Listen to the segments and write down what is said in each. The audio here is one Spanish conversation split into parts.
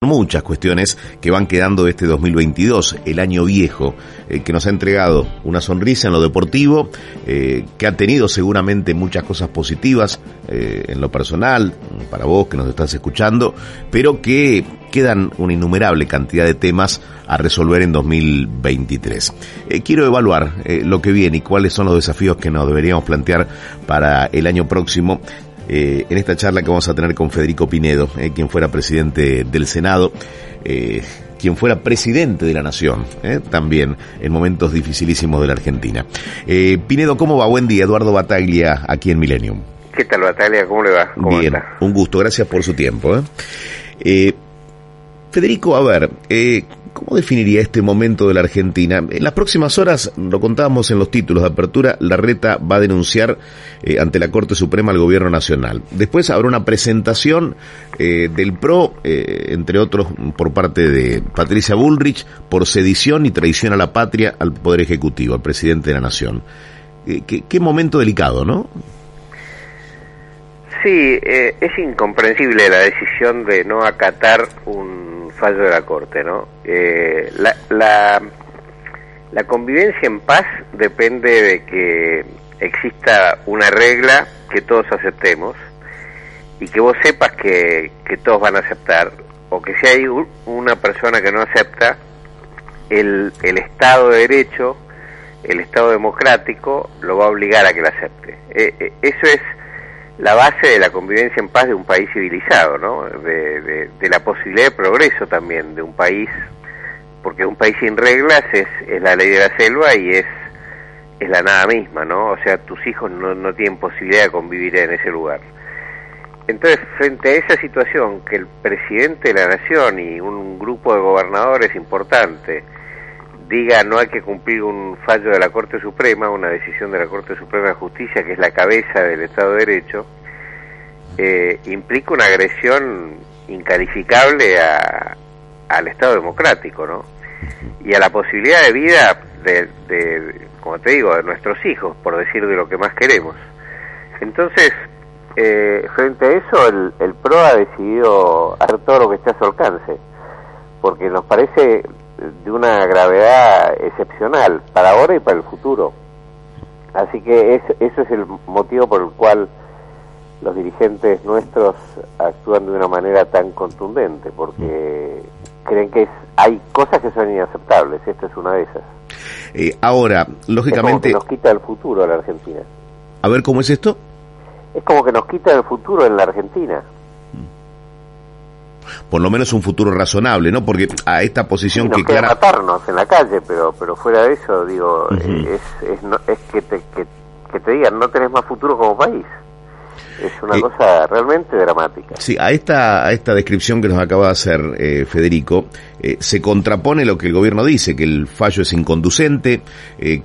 muchas cuestiones que van quedando de este 2022, el año viejo, eh, que nos ha entregado una sonrisa en lo deportivo, eh, que ha tenido seguramente muchas cosas positivas eh, en lo personal, para vos que nos estás escuchando, pero que quedan una innumerable cantidad de temas a resolver en 2023. quiero evaluar lo que viene y cuáles son los desafíos que nos deberíamos plantear para el año próximo eh, en esta charla que vamos a tener con Federico Pinedo, eh, quien fuera presidente del Senado, eh, quien fuera presidente de la Nación, también en momentos dificilísimos de la Argentina. Pinedo, ¿cómo va? Buen día, Eduardo Bataglia, aquí en Millennium. ¿Qué tal, Bataglia? ¿Cómo le va? Bien, un gusto, gracias por su tiempo. Federico, a ver, ¿Cómo definiría este momento de la Argentina? En las próximas horas, lo contábamos en los títulos de apertura, la reta va a denunciar eh, ante la Corte Suprema al Gobierno Nacional. Después habrá una presentación eh, del PRO, eh, entre otros por parte de Patricia Bullrich, por sedición y traición a la patria al Poder Ejecutivo, al presidente de la Nación. Qué, qué momento delicado, ¿no? Sí, es incomprensible la decisión de no acatar un fallo de la Corte, ¿no? Eh, la, la, convivencia en paz depende de que exista una regla que todos aceptemos y que vos sepas que, que todos van a aceptar, o que si hay una persona que no acepta, el, el Estado de Derecho, el Estado democrático, lo va a obligar a que la acepte. Eh, eh, eso es la base de la convivencia en paz de un país civilizado, ¿no? De, la posibilidad de progreso también de un país, porque un país sin reglas es, es la ley de la selva y es, es la nada misma, ¿no? O sea, tus hijos no, no tienen posibilidad de convivir en ese lugar. Entonces, frente a esa situación, que el presidente de la nación y un grupo de gobernadores importante diga no hay que cumplir un fallo de la Corte Suprema, una decisión de la Corte Suprema de Justicia, que es la cabeza del Estado de Derecho, eh, implica una agresión incalificable a, al Estado democrático, ¿no? Y a la posibilidad de vida de, como te digo, de nuestros hijos, por decir de lo que más queremos. Entonces, eh, frente a eso, el, el PRO ha decidido hacer todo lo que esté a su alcance, porque nos parece de una gravedad excepcional para ahora y para el futuro. Así que es, eso es el motivo por el cual los dirigentes nuestros actúan de una manera tan contundente, porque creen que es, hay cosas que son inaceptables, esta es una de esas. Eh, ahora, lógicamente... nos quita el futuro a la Argentina. A ver, ¿cómo es esto? Es como que nos quita el futuro en la Argentina por lo menos un futuro razonable, ¿no? Porque a esta posición que clara... matarnos en la calle, pero pero fuera de eso, digo, es, es, es que, te, que, te digan, no tenés más futuro como país. Es una eh, cosa realmente dramática. Sí, a esta, a esta descripción que nos acaba de hacer eh, Federico, eh, se contrapone lo que el gobierno dice, que el fallo es inconducente,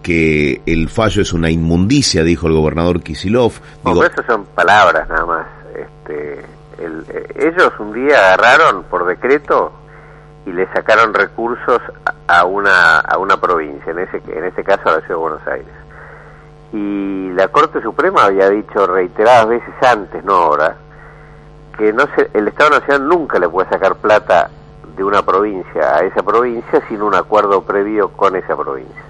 que el fallo es una inmundicia, dijo el gobernador Kisilov. Digo, eso son palabras nada más. Eh, ellos un día agarraron por decreto y le sacaron recursos a una, a una provincia, en ese, en este caso a la Ciudad de Buenos Aires. Y la Corte Suprema había dicho reiteradas veces antes, no ahora, que no se, el Estado Nacional nunca le puede sacar plata de una provincia a esa provincia sin un acuerdo previo con esa provincia.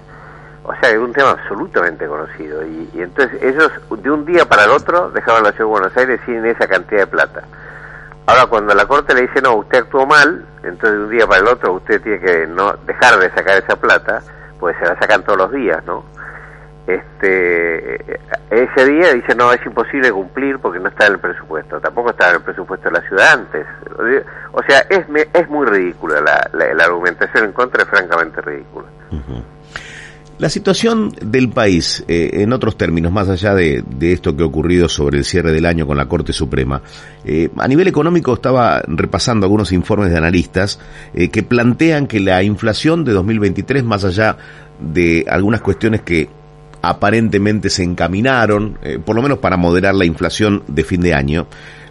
O sea, es un tema absolutamente conocido. Y, y, entonces ellos de un día para el otro dejaban la ciudad de Buenos Aires sin esa cantidad de plata. Ahora cuando la corte le dice no, usted actuó mal, entonces de un día para el otro usted tiene que no dejar de sacar esa plata, pues se la sacan todos los días, ¿no? Este, ese día dice no, es imposible cumplir porque no está en el presupuesto, tampoco está en el presupuesto de la ciudad antes. O sea, es, es muy ridícula la, la, argumentación en contra, es francamente ridícula. La situación del país, eh, en otros términos, más allá de, esto que ha ocurrido sobre el cierre del año con la Corte Suprema, eh, a nivel económico estaba repasando algunos informes de analistas eh, que plantean que la inflación de 2023, más allá de algunas cuestiones que aparentemente se encaminaron, por lo menos para moderar la inflación de fin de año,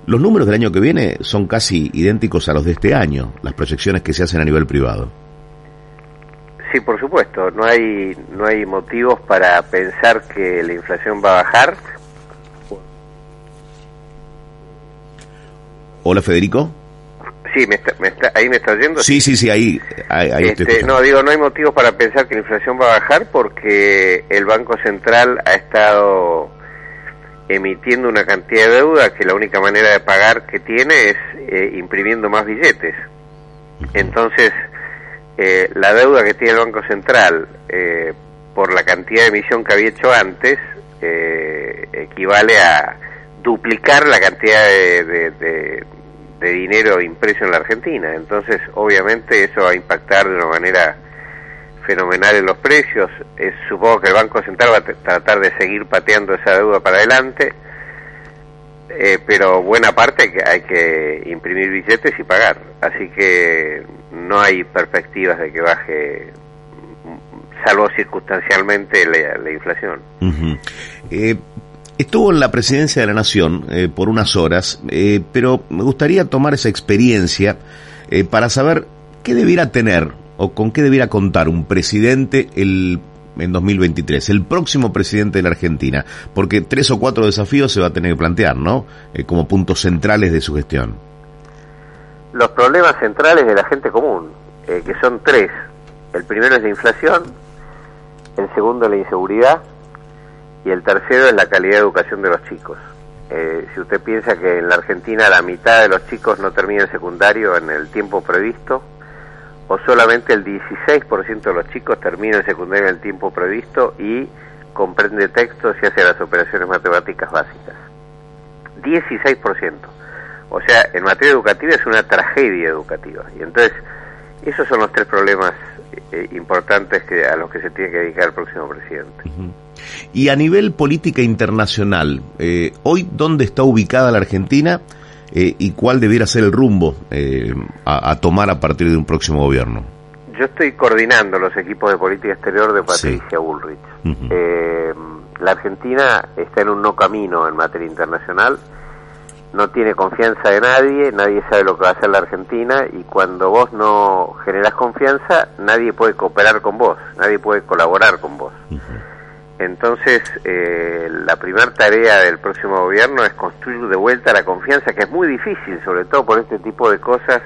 los números del año que viene son casi idénticos a los de este año, las proyecciones que se hacen a nivel privado. Sí, por supuesto, no hay no hay motivos para pensar que la inflación va a bajar. Hola, Federico. Sí, me está, me está, ahí me está oyendo. Sí, sí, sí, ahí. ahí, este, no, digo, no hay motivos para pensar que la inflación va a bajar porque el Banco Central ha estado emitiendo una cantidad de deuda que la única manera de pagar que tiene es eh, imprimiendo más billetes. Entonces, eh, la deuda que tiene el Banco Central eh, por la cantidad de emisión que había hecho antes eh, equivale a duplicar la cantidad de, dinero impreso en la Argentina. Entonces, obviamente, eso va a impactar de una manera fenomenal en los precios. supongo que el Banco Central va a tratar de seguir pateando esa deuda para adelante eh, pero buena parte que hay que imprimir billetes y pagar, así que no hay perspectivas de que baje, salvo circunstancialmente, la, inflación. Eh, estuvo en la presidencia de la Nación eh, por unas horas, pero me gustaría tomar esa experiencia para saber qué debiera tener o con qué debiera contar un presidente el en 2023, el próximo presidente de la Argentina, porque tres o cuatro desafíos se va a tener que plantear, ¿no? Eh, como puntos centrales de su gestión. Los problemas centrales de la gente común, eh, que son tres. El primero es la inflación, el segundo la inseguridad y el tercero es la calidad de educación de los chicos. Eh, si usted piensa que en la Argentina la mitad de los chicos no termina el secundario en el tiempo previsto, o solamente el 16% de los chicos termina el secundario en el tiempo previsto y comprende textos y hace las operaciones matemáticas básicas. 16%. O sea, en materia educativa es una tragedia educativa. Y entonces, esos son los tres problemas eh, importantes que, a los que se tiene que dedicar el próximo presidente. Y a nivel política internacional, eh, hoy, ¿dónde está ubicada la Argentina? Eh, y cuál debiera ser el rumbo eh, a, tomar a partir de un próximo gobierno. Yo estoy coordinando los equipos de política exterior de Patricia Bullrich. Eh, la Argentina está en un no camino en materia internacional, no tiene confianza de nadie, nadie sabe lo que va a hacer la Argentina y cuando vos no generás confianza, nadie puede cooperar con vos, nadie puede colaborar con vos. Entonces, eh, la primera tarea del próximo gobierno es construir de vuelta la confianza, que es muy difícil, sobre todo por este tipo de cosas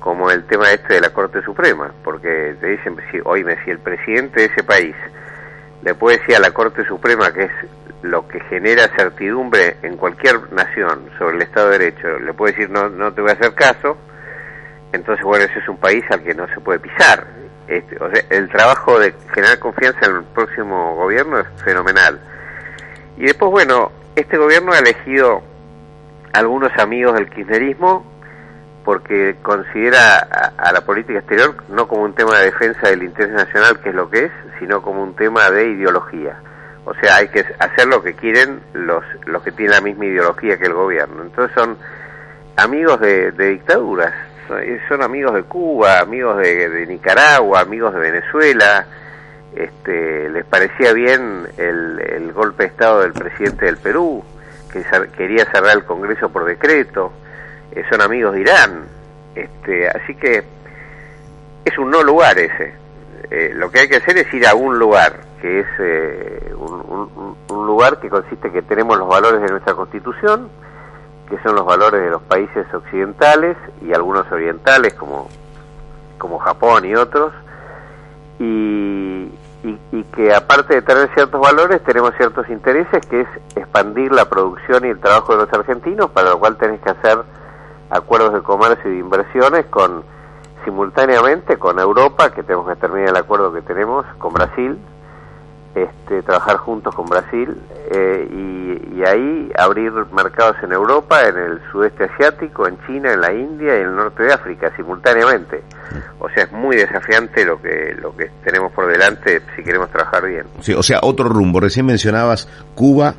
como el tema este de la Corte Suprema, porque te dicen, si, oíme, si el presidente de ese país le puede decir a la Corte Suprema, que es lo que genera certidumbre en cualquier nación sobre el Estado de Derecho, le puede decir no, no te voy a hacer caso, entonces bueno, ese es un país al que no se puede pisar este, o sea, el trabajo de generar confianza en el próximo gobierno es fenomenal. Y después, bueno, este gobierno ha elegido algunos amigos del kirchnerismo porque considera a, la política exterior no como un tema de defensa del interés nacional, que es lo que es, sino como un tema de ideología. O sea, hay que hacer lo que quieren los, los que tienen la misma ideología que el gobierno. Entonces son amigos de dictaduras, son amigos de Cuba, amigos de, Nicaragua, amigos de Venezuela. Este, les parecía bien el, golpe de Estado del presidente del Perú, que quería cerrar el Congreso por decreto. Eh, son amigos de Irán. Este, así que es un no lugar ese. Eh, lo que hay que hacer es ir a un lugar, que es eh, un, lugar que consiste en que tenemos los valores de nuestra Constitución, que son los valores de los países occidentales y algunos orientales como, como Japón y otros, y, y, que aparte de tener ciertos valores tenemos ciertos intereses, que es expandir la producción y el trabajo de los argentinos, para lo cual tenés que hacer acuerdos de comercio y de inversiones con simultáneamente con Europa, que tenemos que terminar el acuerdo que tenemos con Brasil, este, trabajar juntos con Brasil eh, y, ahí abrir mercados en Europa, en el sudeste asiático, en China, en la India y en el norte de África simultáneamente. O sea, es muy desafiante lo que lo que tenemos por delante si queremos trabajar bien. O sea, otro rumbo. Recién mencionabas Cuba,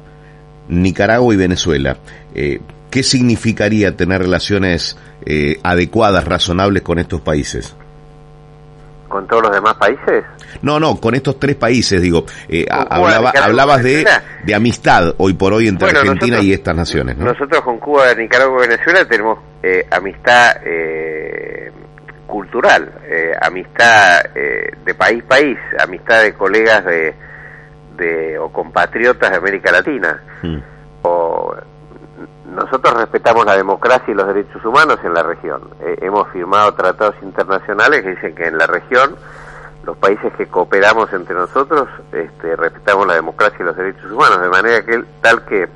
Nicaragua y Venezuela. Eh, ¿Qué significaría tener relaciones eh, adecuadas, razonables con estos países? ¿Con todos los demás países? No, no, con estos tres países, digo. Eh, hablabas de, de, amistad hoy por hoy entre Argentina y estas naciones, ¿no? Nosotros con Cuba, Nicaragua y Venezuela tenemos eh, amistad eh, cultural, eh, amistad de país-país, amistad de colegas de, de, o compatriotas de América Latina. Mm. O nosotros respetamos la democracia y los derechos humanos en la región. Eh, hemos firmado tratados internacionales que dicen que en la región los países que cooperamos entre nosotros este, respetamos la democracia y los derechos humanos, de manera que tal que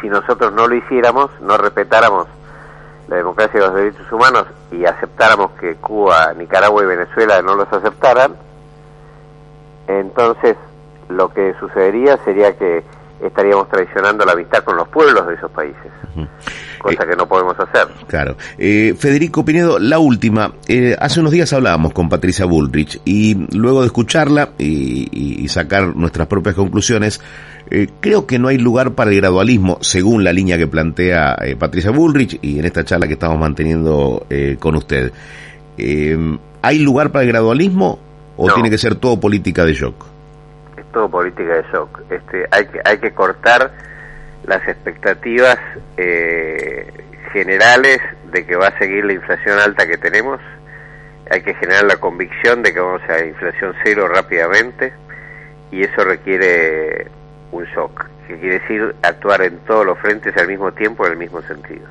si nosotros no lo hiciéramos, no respetáramos la democracia y los derechos humanos y aceptáramos que Cuba, Nicaragua y Venezuela no los aceptaran, entonces lo que sucedería sería que estaríamos traicionando la amistad con los pueblos de esos países, cosa eh, que no podemos hacer. Claro. Eh, Federico Pinedo, la última. Eh, hace unos días hablábamos con Patricia Bullrich y luego de escucharla y, sacar nuestras propias conclusiones, creo que no hay lugar para el gradualismo, según la línea que plantea Patricia Bullrich y en esta charla que estamos manteniendo con usted. ¿Hay lugar para el gradualismo o tiene que ser todo política de shock? Todo política de shock. Este, hay, que, hay que cortar las expectativas eh, generales de que va a seguir la inflación alta que tenemos. Hay que generar la convicción de que vamos a inflación cero rápidamente y eso requiere un shock, que quiere decir actuar en todos los frentes al mismo tiempo en el mismo sentido.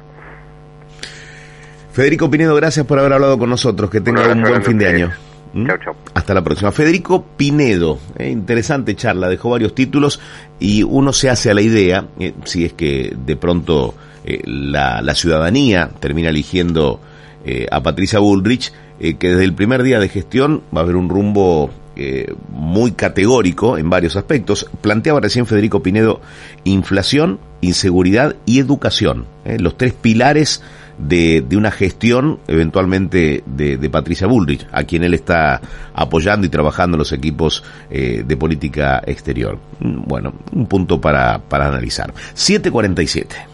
Federico Pinedo, gracias por haber hablado con nosotros. Que tenga un buen fin de año. ¿Mm? Hasta la próxima. Federico Pinedo, eh, interesante charla, dejó varios títulos y uno se hace a la idea, eh, si es que de pronto eh, la, la, ciudadanía termina eligiendo a Patricia Bullrich, que desde el primer día de gestión va a haber un rumbo muy categórico en varios aspectos. Planteaba recién Federico Pinedo inflación, inseguridad y educación, los tres pilares de, de una gestión eventualmente de, de, Patricia Bullrich, a quien él está apoyando y trabajando en los equipos eh, de política exterior. Mm, bueno, un punto para, para analizar. 747.